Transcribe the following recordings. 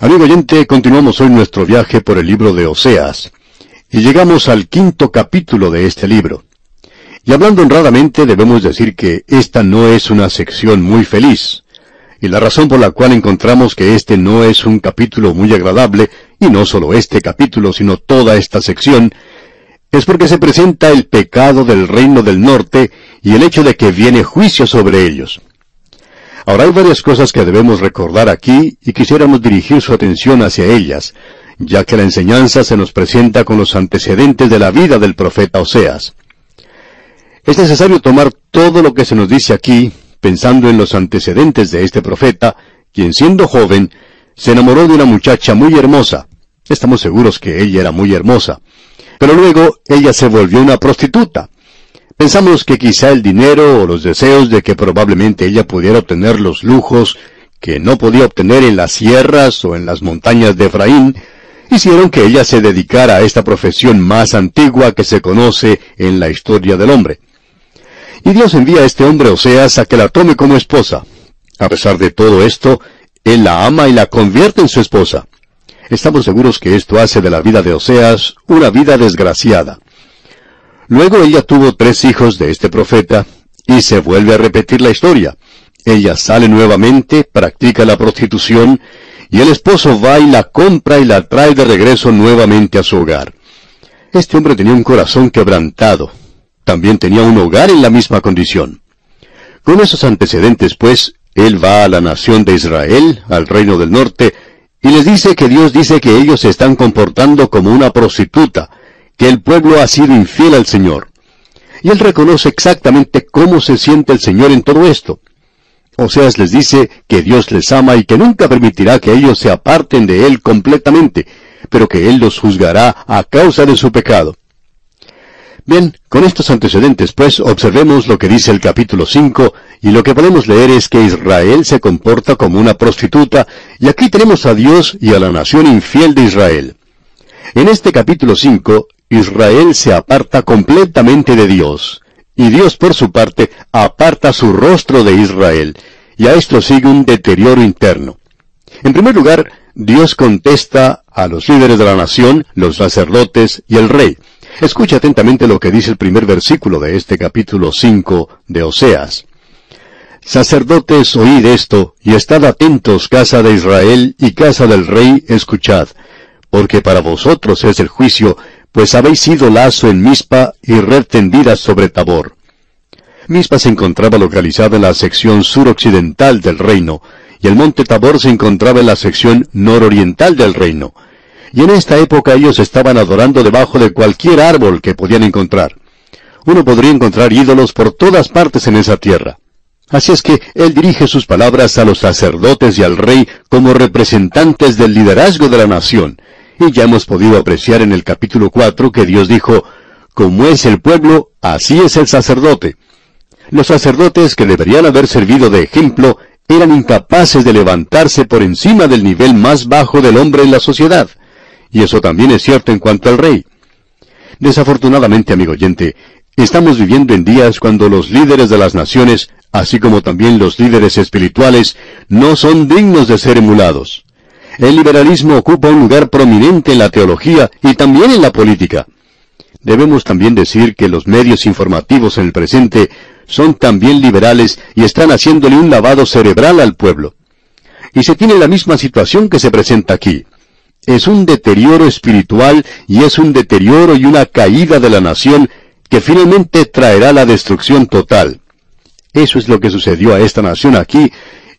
Amigo oyente, continuamos hoy nuestro viaje por el libro de Oseas. Y llegamos al quinto capítulo de este libro. Y hablando honradamente debemos decir que esta no es una sección muy feliz. Y la razón por la cual encontramos que este no es un capítulo muy agradable, y no solo este capítulo, sino toda esta sección, es porque se presenta el pecado del reino del norte y el hecho de que viene juicio sobre ellos. Ahora hay varias cosas que debemos recordar aquí y quisiéramos dirigir su atención hacia ellas, ya que la enseñanza se nos presenta con los antecedentes de la vida del profeta Oseas. Es necesario tomar todo lo que se nos dice aquí, pensando en los antecedentes de este profeta, quien siendo joven, se enamoró de una muchacha muy hermosa. Estamos seguros que ella era muy hermosa. Pero luego ella se volvió una prostituta. Pensamos que quizá el dinero o los deseos de que probablemente ella pudiera obtener los lujos que no podía obtener en las sierras o en las montañas de Efraín, hicieron que ella se dedicara a esta profesión más antigua que se conoce en la historia del hombre. Y Dios envía a este hombre Oseas a que la tome como esposa. A pesar de todo esto, Él la ama y la convierte en su esposa. Estamos seguros que esto hace de la vida de Oseas una vida desgraciada. Luego ella tuvo tres hijos de este profeta, y se vuelve a repetir la historia. Ella sale nuevamente, practica la prostitución, y el esposo va y la compra y la trae de regreso nuevamente a su hogar. Este hombre tenía un corazón quebrantado. También tenía un hogar en la misma condición. Con esos antecedentes, pues, él va a la nación de Israel, al reino del norte, y les dice que Dios dice que ellos se están comportando como una prostituta, que el pueblo ha sido infiel al Señor. Y él reconoce exactamente cómo se siente el Señor en todo esto. Oseas les dice que Dios les ama y que nunca permitirá que ellos se aparten de Él completamente, pero que Él los juzgará a causa de su pecado. Bien, con estos antecedentes, pues, observemos lo que dice el capítulo 5, y lo que podemos leer es que Israel se comporta como una prostituta, y aquí tenemos a Dios y a la nación infiel de Israel. En este capítulo 5, Israel se aparta completamente de Dios, y Dios por su parte aparta su rostro de Israel, y a esto sigue un deterioro interno. En primer lugar, Dios contesta a los líderes de la nación, los sacerdotes y el rey. Escucha atentamente lo que dice el primer versículo de este capítulo 5 de Oseas. Sacerdotes, oíd esto, y estad atentos, casa de Israel y casa del rey, escuchad, porque para vosotros es el juicio, pues habéis sido lazo en Mispa y red tendida sobre Tabor. Mispa se encontraba localizada en la sección suroccidental del reino, y el monte Tabor se encontraba en la sección nororiental del reino. Y en esta época ellos estaban adorando debajo de cualquier árbol que podían encontrar. Uno podría encontrar ídolos por todas partes en esa tierra. Así es que él dirige sus palabras a los sacerdotes y al rey como representantes del liderazgo de la nación, y ya hemos podido apreciar en el capítulo 4 que Dios dijo, como es el pueblo, así es el sacerdote. Los sacerdotes que deberían haber servido de ejemplo eran incapaces de levantarse por encima del nivel más bajo del hombre en la sociedad. Y eso también es cierto en cuanto al rey. Desafortunadamente, amigo oyente, estamos viviendo en días cuando los líderes de las naciones, así como también los líderes espirituales, no son dignos de ser emulados el liberalismo ocupa un lugar prominente en la teología y también en la política. Debemos también decir que los medios informativos en el presente son también liberales y están haciéndole un lavado cerebral al pueblo. Y se tiene la misma situación que se presenta aquí. Es un deterioro espiritual y es un deterioro y una caída de la nación que finalmente traerá la destrucción total. Eso es lo que sucedió a esta nación aquí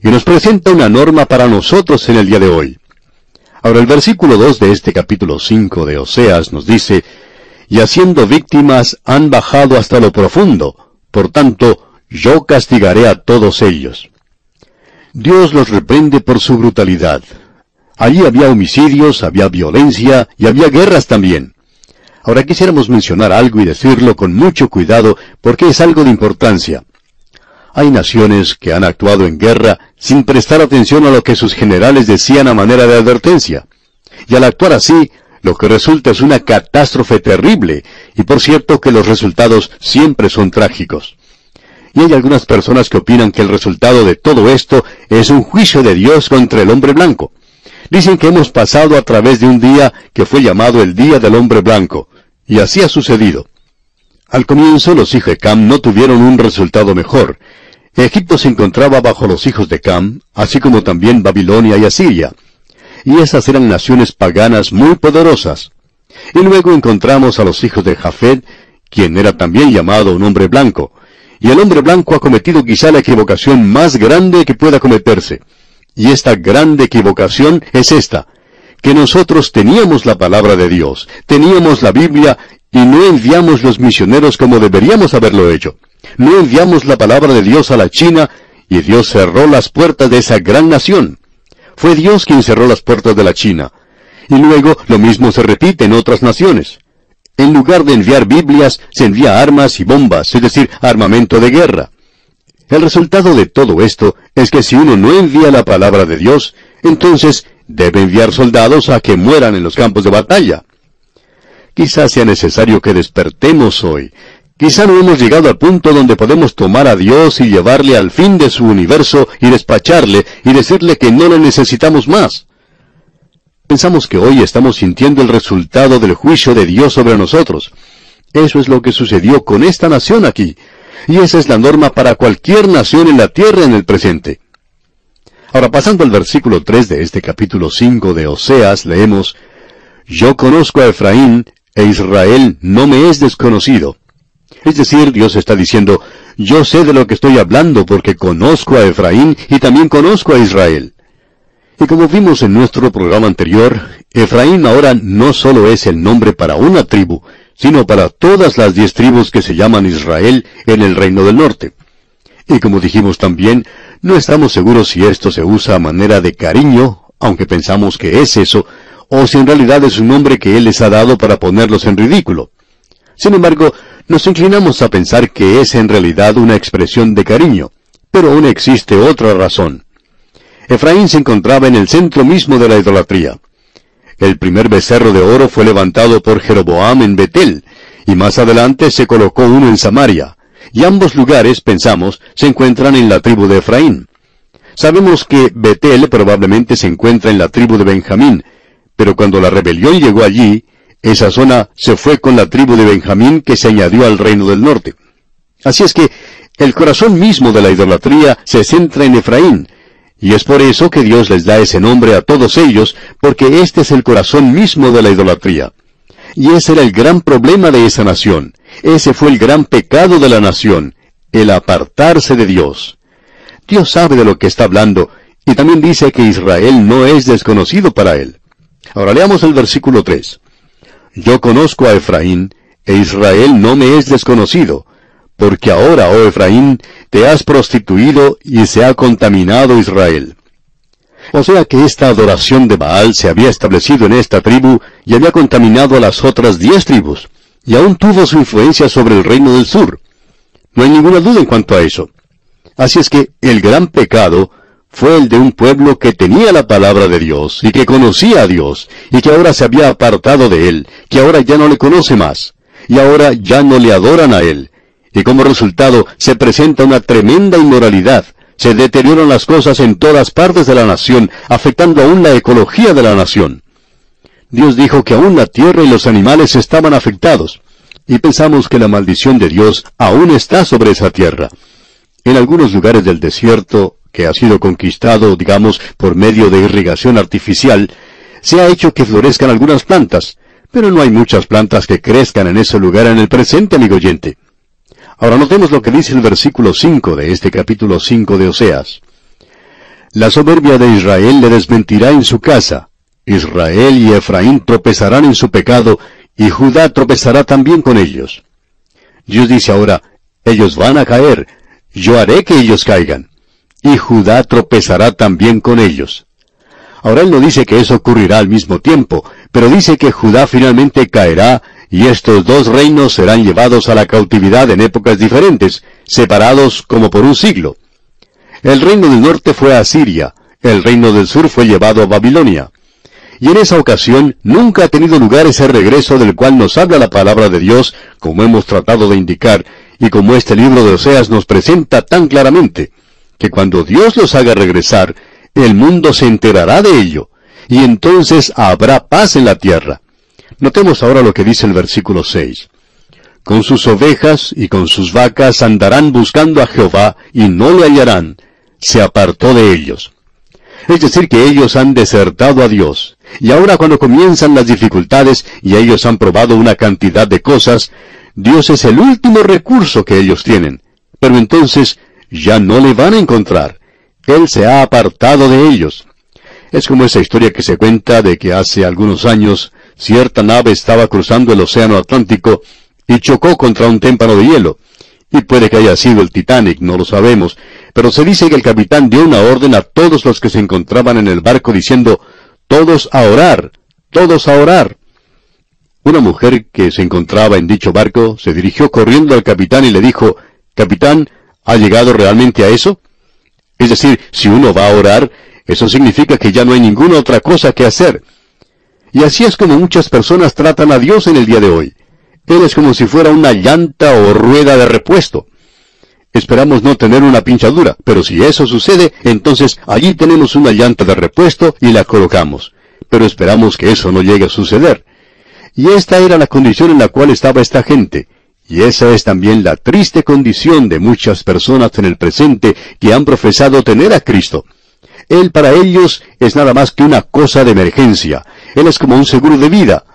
y nos presenta una norma para nosotros en el día de hoy. Ahora el versículo 2 de este capítulo 5 de Oseas nos dice, y haciendo víctimas han bajado hasta lo profundo, por tanto, yo castigaré a todos ellos. Dios los reprende por su brutalidad. Allí había homicidios, había violencia y había guerras también. Ahora quisiéramos mencionar algo y decirlo con mucho cuidado porque es algo de importancia. Hay naciones que han actuado en guerra sin prestar atención a lo que sus generales decían a manera de advertencia. Y al actuar así, lo que resulta es una catástrofe terrible, y por cierto que los resultados siempre son trágicos. Y hay algunas personas que opinan que el resultado de todo esto es un juicio de Dios contra el hombre blanco. Dicen que hemos pasado a través de un día que fue llamado el Día del Hombre Blanco, y así ha sucedido. Al comienzo los hijos de Cam no tuvieron un resultado mejor. Egipto se encontraba bajo los hijos de Cam, así como también Babilonia y Asiria. Y esas eran naciones paganas muy poderosas. Y luego encontramos a los hijos de Jafet, quien era también llamado un hombre blanco. Y el hombre blanco ha cometido quizá la equivocación más grande que pueda cometerse. Y esta grande equivocación es esta, que nosotros teníamos la palabra de Dios, teníamos la Biblia y no enviamos los misioneros como deberíamos haberlo hecho. No enviamos la palabra de Dios a la China y Dios cerró las puertas de esa gran nación. Fue Dios quien cerró las puertas de la China. Y luego lo mismo se repite en otras naciones. En lugar de enviar Biblias, se envía armas y bombas, es decir, armamento de guerra. El resultado de todo esto es que si uno no envía la palabra de Dios, entonces debe enviar soldados a que mueran en los campos de batalla. Quizás sea necesario que despertemos hoy. Quizá no hemos llegado al punto donde podemos tomar a Dios y llevarle al fin de su universo y despacharle y decirle que no le necesitamos más. Pensamos que hoy estamos sintiendo el resultado del juicio de Dios sobre nosotros. Eso es lo que sucedió con esta nación aquí y esa es la norma para cualquier nación en la tierra en el presente. Ahora, pasando al versículo 3 de este capítulo 5 de Oseas, leemos, Yo conozco a Efraín, e Israel no me es desconocido. Es decir, Dios está diciendo, yo sé de lo que estoy hablando porque conozco a Efraín y también conozco a Israel. Y como vimos en nuestro programa anterior, Efraín ahora no solo es el nombre para una tribu, sino para todas las diez tribus que se llaman Israel en el reino del norte. Y como dijimos también, no estamos seguros si esto se usa a manera de cariño, aunque pensamos que es eso, o si en realidad es un nombre que Él les ha dado para ponerlos en ridículo. Sin embargo, nos inclinamos a pensar que es en realidad una expresión de cariño, pero aún existe otra razón. Efraín se encontraba en el centro mismo de la idolatría. El primer becerro de oro fue levantado por Jeroboam en Betel, y más adelante se colocó uno en Samaria. Y ambos lugares, pensamos, se encuentran en la tribu de Efraín. Sabemos que Betel probablemente se encuentra en la tribu de Benjamín, pero cuando la rebelión llegó allí, esa zona se fue con la tribu de Benjamín que se añadió al reino del norte. Así es que el corazón mismo de la idolatría se centra en Efraín, y es por eso que Dios les da ese nombre a todos ellos, porque este es el corazón mismo de la idolatría. Y ese era el gran problema de esa nación. Ese fue el gran pecado de la nación, el apartarse de Dios. Dios sabe de lo que está hablando, y también dice que Israel no es desconocido para él. Ahora leamos el versículo 3. Yo conozco a Efraín, e Israel no me es desconocido, porque ahora, oh Efraín, te has prostituido y se ha contaminado Israel. O sea que esta adoración de Baal se había establecido en esta tribu y había contaminado a las otras diez tribus, y aún tuvo su influencia sobre el reino del sur. No hay ninguna duda en cuanto a eso. Así es que el gran pecado fue el de un pueblo que tenía la palabra de Dios y que conocía a Dios y que ahora se había apartado de él, que ahora ya no le conoce más, y ahora ya no le adoran a él, y como resultado se presenta una tremenda inmoralidad. Se deterioran las cosas en todas partes de la nación, afectando aún la ecología de la nación. Dios dijo que aún la tierra y los animales estaban afectados, y pensamos que la maldición de Dios aún está sobre esa tierra. En algunos lugares del desierto, que ha sido conquistado, digamos, por medio de irrigación artificial, se ha hecho que florezcan algunas plantas, pero no hay muchas plantas que crezcan en ese lugar en el presente, amigo oyente. Ahora notemos lo que dice el versículo 5 de este capítulo 5 de Oseas. La soberbia de Israel le desmentirá en su casa. Israel y Efraín tropezarán en su pecado, y Judá tropezará también con ellos. Dios dice ahora, ellos van a caer, yo haré que ellos caigan, y Judá tropezará también con ellos. Ahora él no dice que eso ocurrirá al mismo tiempo, pero dice que Judá finalmente caerá y estos dos reinos serán llevados a la cautividad en épocas diferentes, separados como por un siglo. El reino del norte fue a Siria, el reino del sur fue llevado a Babilonia. Y en esa ocasión nunca ha tenido lugar ese regreso del cual nos habla la palabra de Dios, como hemos tratado de indicar, y como este libro de Oseas nos presenta tan claramente, que cuando Dios los haga regresar, el mundo se enterará de ello, y entonces habrá paz en la tierra. Notemos ahora lo que dice el versículo 6. Con sus ovejas y con sus vacas andarán buscando a Jehová y no le hallarán. Se apartó de ellos. Es decir, que ellos han desertado a Dios. Y ahora cuando comienzan las dificultades y ellos han probado una cantidad de cosas, Dios es el último recurso que ellos tienen. Pero entonces ya no le van a encontrar. Él se ha apartado de ellos. Es como esa historia que se cuenta de que hace algunos años cierta nave estaba cruzando el Océano Atlántico y chocó contra un témpano de hielo. Y puede que haya sido el Titanic, no lo sabemos, pero se dice que el capitán dio una orden a todos los que se encontraban en el barco diciendo, todos a orar, todos a orar. Una mujer que se encontraba en dicho barco se dirigió corriendo al capitán y le dijo, Capitán, ¿ha llegado realmente a eso? Es decir, si uno va a orar, eso significa que ya no hay ninguna otra cosa que hacer. Y así es como muchas personas tratan a Dios en el día de hoy. Él es como si fuera una llanta o rueda de repuesto. Esperamos no tener una pinchadura, pero si eso sucede, entonces allí tenemos una llanta de repuesto y la colocamos. Pero esperamos que eso no llegue a suceder. Y esta era la condición en la cual estaba esta gente. Y esa es también la triste condición de muchas personas en el presente que han profesado tener a Cristo. Él para ellos es nada más que una cosa de emergencia. Él es como un seguro de vida.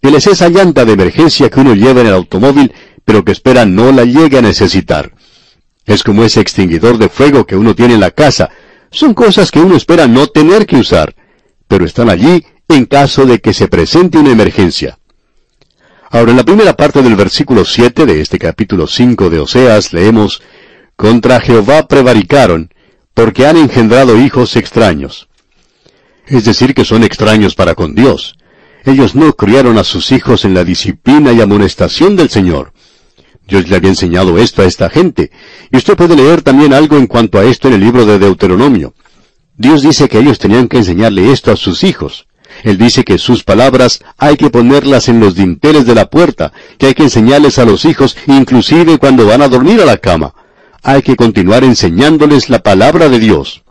Él es esa llanta de emergencia que uno lleva en el automóvil, pero que espera no la llegue a necesitar. Es como ese extinguidor de fuego que uno tiene en la casa. Son cosas que uno espera no tener que usar, pero están allí en caso de que se presente una emergencia. Ahora, en la primera parte del versículo 7 de este capítulo 5 de Oseas leemos, Contra Jehová prevaricaron, porque han engendrado hijos extraños. Es decir, que son extraños para con Dios. Ellos no criaron a sus hijos en la disciplina y amonestación del Señor. Dios le había enseñado esto a esta gente. Y usted puede leer también algo en cuanto a esto en el libro de Deuteronomio. Dios dice que ellos tenían que enseñarle esto a sus hijos. Él dice que sus palabras hay que ponerlas en los dinteles de la puerta, que hay que enseñarles a los hijos inclusive cuando van a dormir a la cama. Hay que continuar enseñándoles la palabra de Dios.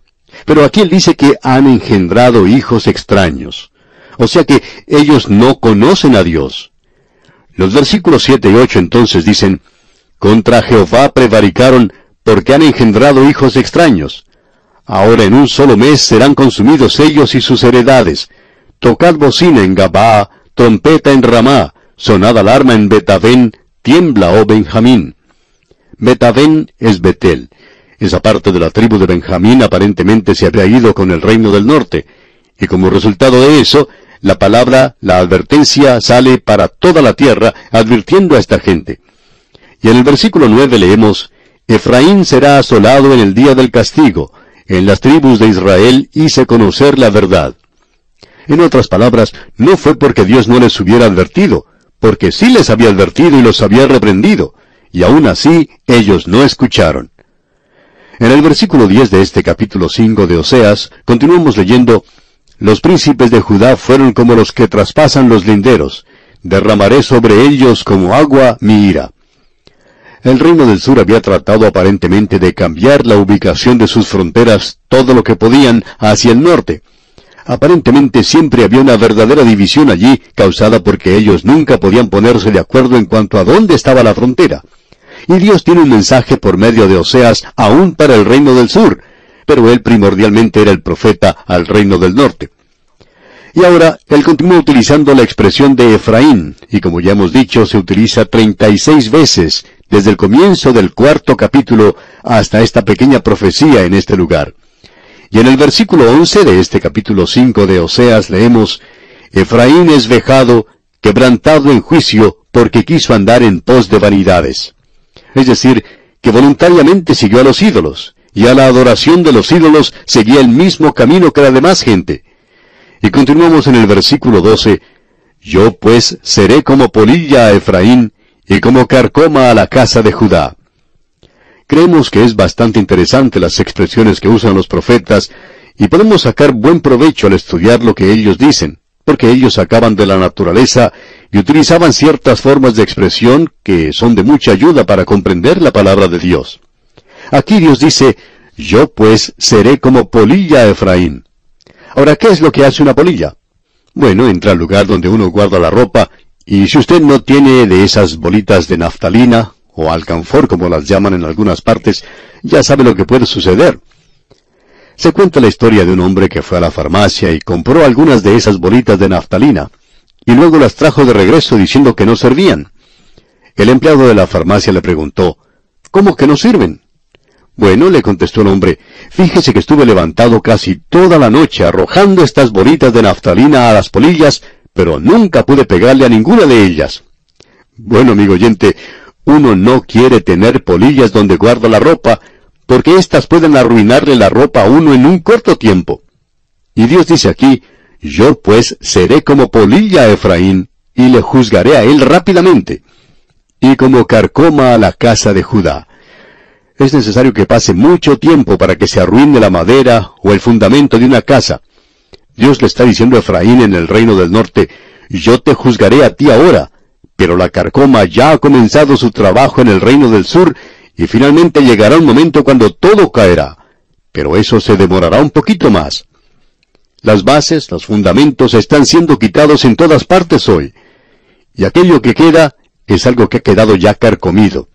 Pero aquí él dice que han engendrado hijos extraños. O sea que ellos no conocen a Dios. Los versículos 7 y 8 entonces dicen, Contra Jehová prevaricaron porque han engendrado hijos extraños. Ahora en un solo mes serán consumidos ellos y sus heredades. Tocad bocina en Gabá, trompeta en Ramá, sonad alarma en Betavén, tiembla, oh Benjamín. Betavén es Betel. Esa parte de la tribu de Benjamín aparentemente se había ido con el reino del norte, y como resultado de eso, la palabra, la advertencia sale para toda la tierra, advirtiendo a esta gente. Y en el versículo 9 leemos, Efraín será asolado en el día del castigo, en las tribus de Israel hice conocer la verdad. En otras palabras, no fue porque Dios no les hubiera advertido, porque sí les había advertido y los había reprendido, y aún así ellos no escucharon. En el versículo 10 de este capítulo 5 de Oseas, continuamos leyendo, los príncipes de Judá fueron como los que traspasan los linderos. Derramaré sobre ellos como agua mi ira. El reino del sur había tratado aparentemente de cambiar la ubicación de sus fronteras todo lo que podían hacia el norte. Aparentemente siempre había una verdadera división allí causada porque ellos nunca podían ponerse de acuerdo en cuanto a dónde estaba la frontera. Y Dios tiene un mensaje por medio de Oseas aún para el reino del sur, pero él primordialmente era el profeta al reino del norte. Y ahora él continúa utilizando la expresión de Efraín, y como ya hemos dicho, se utiliza 36 veces desde el comienzo del cuarto capítulo hasta esta pequeña profecía en este lugar. Y en el versículo 11 de este capítulo 5 de Oseas leemos, Efraín es vejado, quebrantado en juicio, porque quiso andar en pos de vanidades. Es decir, que voluntariamente siguió a los ídolos, y a la adoración de los ídolos seguía el mismo camino que la demás gente. Y continuamos en el versículo 12, Yo pues seré como polilla a Efraín y como carcoma a la casa de Judá. Creemos que es bastante interesante las expresiones que usan los profetas y podemos sacar buen provecho al estudiar lo que ellos dicen, porque ellos sacaban de la naturaleza y utilizaban ciertas formas de expresión que son de mucha ayuda para comprender la palabra de Dios. Aquí Dios dice, Yo pues seré como polilla Efraín. Ahora, ¿qué es lo que hace una polilla? Bueno, entra al lugar donde uno guarda la ropa, y si usted no tiene de esas bolitas de naftalina, o alcanfor como las llaman en algunas partes, ya sabe lo que puede suceder. Se cuenta la historia de un hombre que fue a la farmacia y compró algunas de esas bolitas de naftalina, y luego las trajo de regreso diciendo que no servían. El empleado de la farmacia le preguntó, ¿Cómo que no sirven? Bueno, le contestó el hombre, fíjese que estuve levantado casi toda la noche arrojando estas bolitas de naftalina a las polillas, pero nunca pude pegarle a ninguna de ellas. Bueno, amigo oyente, uno no quiere tener polillas donde guarda la ropa, porque éstas pueden arruinarle la ropa a uno en un corto tiempo. Y Dios dice aquí, yo pues seré como polilla a Efraín, y le juzgaré a él rápidamente, y como carcoma a la casa de Judá. Es necesario que pase mucho tiempo para que se arruine la madera o el fundamento de una casa. Dios le está diciendo a Efraín en el reino del norte, yo te juzgaré a ti ahora, pero la carcoma ya ha comenzado su trabajo en el reino del sur, y finalmente llegará un momento cuando todo caerá. Pero eso se demorará un poquito más. Las bases, los fundamentos están siendo quitados en todas partes hoy. Y aquello que queda es algo que ha quedado ya carcomido.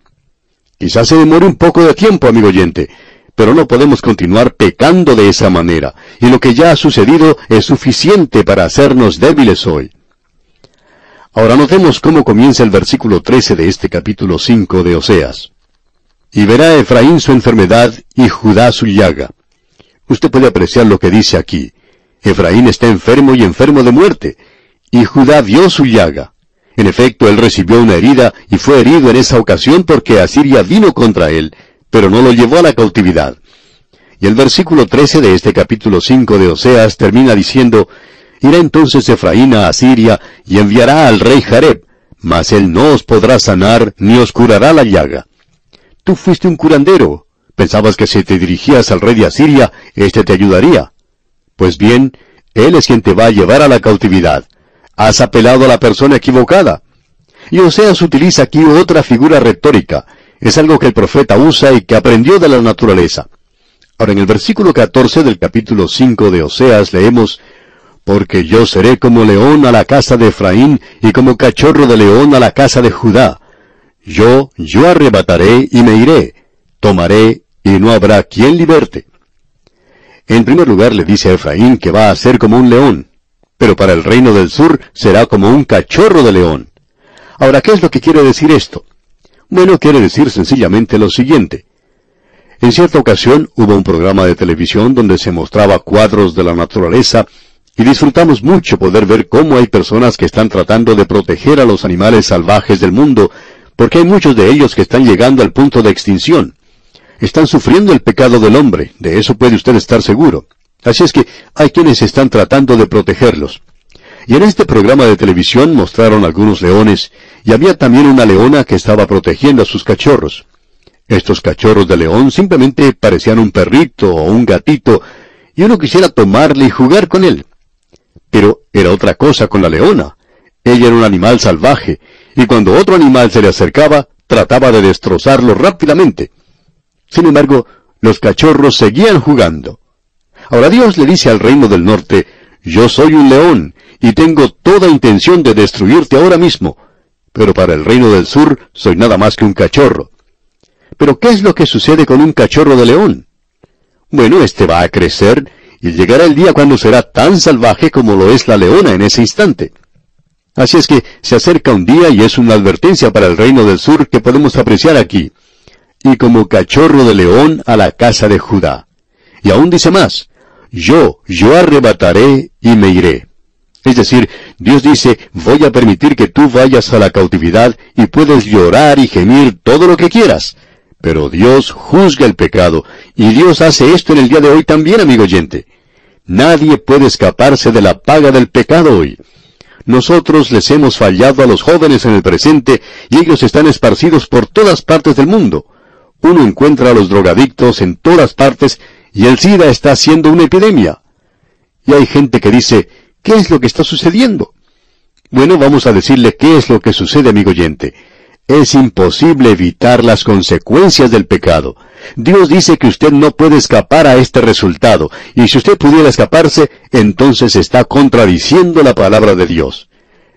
Quizás se demore un poco de tiempo, amigo oyente, pero no podemos continuar pecando de esa manera, y lo que ya ha sucedido es suficiente para hacernos débiles hoy. Ahora notemos cómo comienza el versículo 13 de este capítulo 5 de Oseas. Y verá Efraín su enfermedad y Judá su llaga. Usted puede apreciar lo que dice aquí. Efraín está enfermo y enfermo de muerte, y Judá vio su llaga. En efecto, él recibió una herida y fue herido en esa ocasión porque Asiria vino contra él, pero no lo llevó a la cautividad. Y el versículo 13 de este capítulo 5 de Oseas termina diciendo, Irá entonces Efraín a Asiria y enviará al rey Jareb, mas él no os podrá sanar ni os curará la llaga. Tú fuiste un curandero. Pensabas que si te dirigías al rey de Asiria, éste te ayudaría. Pues bien, él es quien te va a llevar a la cautividad. Has apelado a la persona equivocada. Y Oseas utiliza aquí otra figura retórica. Es algo que el profeta usa y que aprendió de la naturaleza. Ahora en el versículo 14 del capítulo 5 de Oseas leemos, Porque yo seré como león a la casa de Efraín y como cachorro de león a la casa de Judá. Yo, yo arrebataré y me iré, tomaré y no habrá quien liberte. En primer lugar le dice a Efraín que va a ser como un león pero para el reino del sur será como un cachorro de león. Ahora, ¿qué es lo que quiere decir esto? Bueno, quiere decir sencillamente lo siguiente. En cierta ocasión hubo un programa de televisión donde se mostraba cuadros de la naturaleza y disfrutamos mucho poder ver cómo hay personas que están tratando de proteger a los animales salvajes del mundo, porque hay muchos de ellos que están llegando al punto de extinción. Están sufriendo el pecado del hombre, de eso puede usted estar seguro. Así es que hay quienes están tratando de protegerlos. Y en este programa de televisión mostraron algunos leones, y había también una leona que estaba protegiendo a sus cachorros. Estos cachorros de león simplemente parecían un perrito o un gatito, y uno quisiera tomarle y jugar con él. Pero era otra cosa con la leona. Ella era un animal salvaje, y cuando otro animal se le acercaba, trataba de destrozarlo rápidamente. Sin embargo, los cachorros seguían jugando. Ahora Dios le dice al reino del norte, yo soy un león, y tengo toda intención de destruirte ahora mismo, pero para el reino del sur soy nada más que un cachorro. Pero ¿qué es lo que sucede con un cachorro de león? Bueno, este va a crecer, y llegará el día cuando será tan salvaje como lo es la leona en ese instante. Así es que se acerca un día y es una advertencia para el reino del sur que podemos apreciar aquí. Y como cachorro de león a la casa de Judá. Y aún dice más, yo, yo arrebataré y me iré. Es decir, Dios dice, voy a permitir que tú vayas a la cautividad y puedes llorar y gemir todo lo que quieras. Pero Dios juzga el pecado, y Dios hace esto en el día de hoy también, amigo oyente. Nadie puede escaparse de la paga del pecado hoy. Nosotros les hemos fallado a los jóvenes en el presente y ellos están esparcidos por todas partes del mundo. Uno encuentra a los drogadictos en todas partes y el SIDA está siendo una epidemia. Y hay gente que dice, ¿qué es lo que está sucediendo? Bueno, vamos a decirle qué es lo que sucede, amigo oyente. Es imposible evitar las consecuencias del pecado. Dios dice que usted no puede escapar a este resultado, y si usted pudiera escaparse, entonces está contradiciendo la palabra de Dios.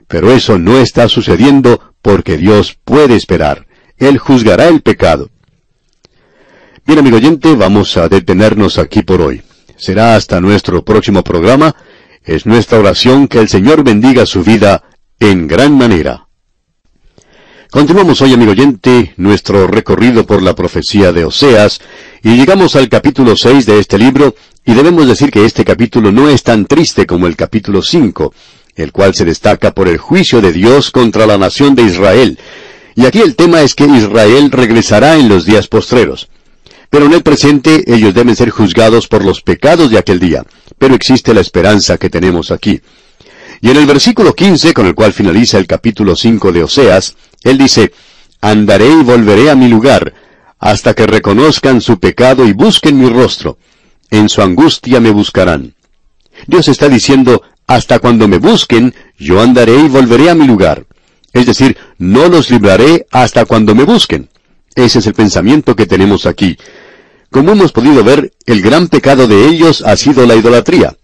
Pero eso no está sucediendo porque Dios puede esperar. Él juzgará el pecado. Bien, amigo oyente, vamos a detenernos aquí por hoy. Será hasta nuestro próximo programa. Es nuestra oración que el Señor bendiga su vida en gran manera. Continuamos hoy, amigo oyente, nuestro recorrido por la profecía de Oseas, y llegamos al capítulo 6 de este libro, y debemos decir que este capítulo no es tan triste como el capítulo 5, el cual se destaca por el juicio de Dios contra la nación de Israel. Y aquí el tema es que Israel regresará en los días postreros. Pero en el presente ellos deben ser juzgados por los pecados de aquel día. Pero existe la esperanza que tenemos aquí. Y en el versículo 15, con el cual finaliza el capítulo 5 de Oseas, él dice, Andaré y volveré a mi lugar, hasta que reconozcan su pecado y busquen mi rostro. En su angustia me buscarán. Dios está diciendo, hasta cuando me busquen, yo andaré y volveré a mi lugar. Es decir, no los libraré hasta cuando me busquen. Ese es el pensamiento que tenemos aquí. Como hemos podido ver, el gran pecado de ellos ha sido la idolatría.